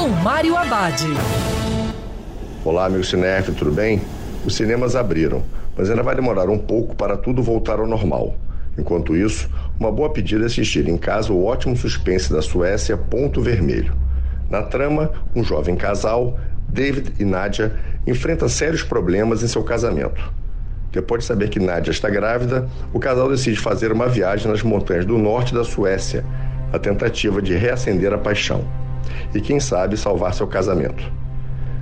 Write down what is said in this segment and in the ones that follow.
com Mário Abad. Olá, meu cinéfilo, tudo bem? Os cinemas abriram, mas ainda vai demorar um pouco para tudo voltar ao normal. Enquanto isso, uma boa pedida é assistir em casa o ótimo suspense da Suécia Ponto Vermelho. Na trama, um jovem casal, David e Nadia, enfrenta sérios problemas em seu casamento. Depois de saber que Nadia está grávida, o casal decide fazer uma viagem nas montanhas do norte da Suécia, a tentativa de reacender a paixão e, quem sabe, salvar seu casamento.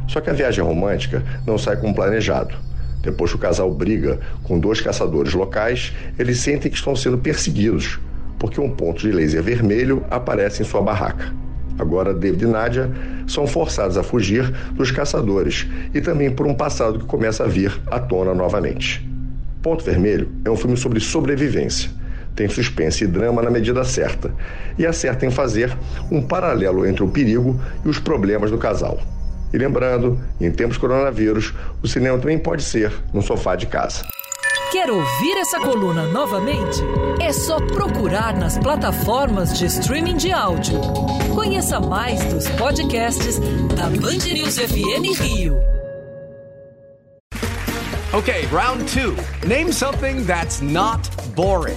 Só que a viagem romântica não sai como planejado. Depois que o casal briga com dois caçadores locais, eles sentem que estão sendo perseguidos, porque um ponto de laser vermelho aparece em sua barraca. Agora, David e Nadia são forçados a fugir dos caçadores e também por um passado que começa a vir à tona novamente. Ponto Vermelho é um filme sobre sobrevivência. Tem suspense e drama na medida certa e acerta em fazer um paralelo entre o perigo e os problemas do casal. E lembrando, em tempos de coronavírus, o cinema também pode ser no sofá de casa. Quer ouvir essa coluna novamente? É só procurar nas plataformas de streaming de áudio. Conheça mais dos podcasts da Band News FM Rio. Okay, round two. Name something that's not boring.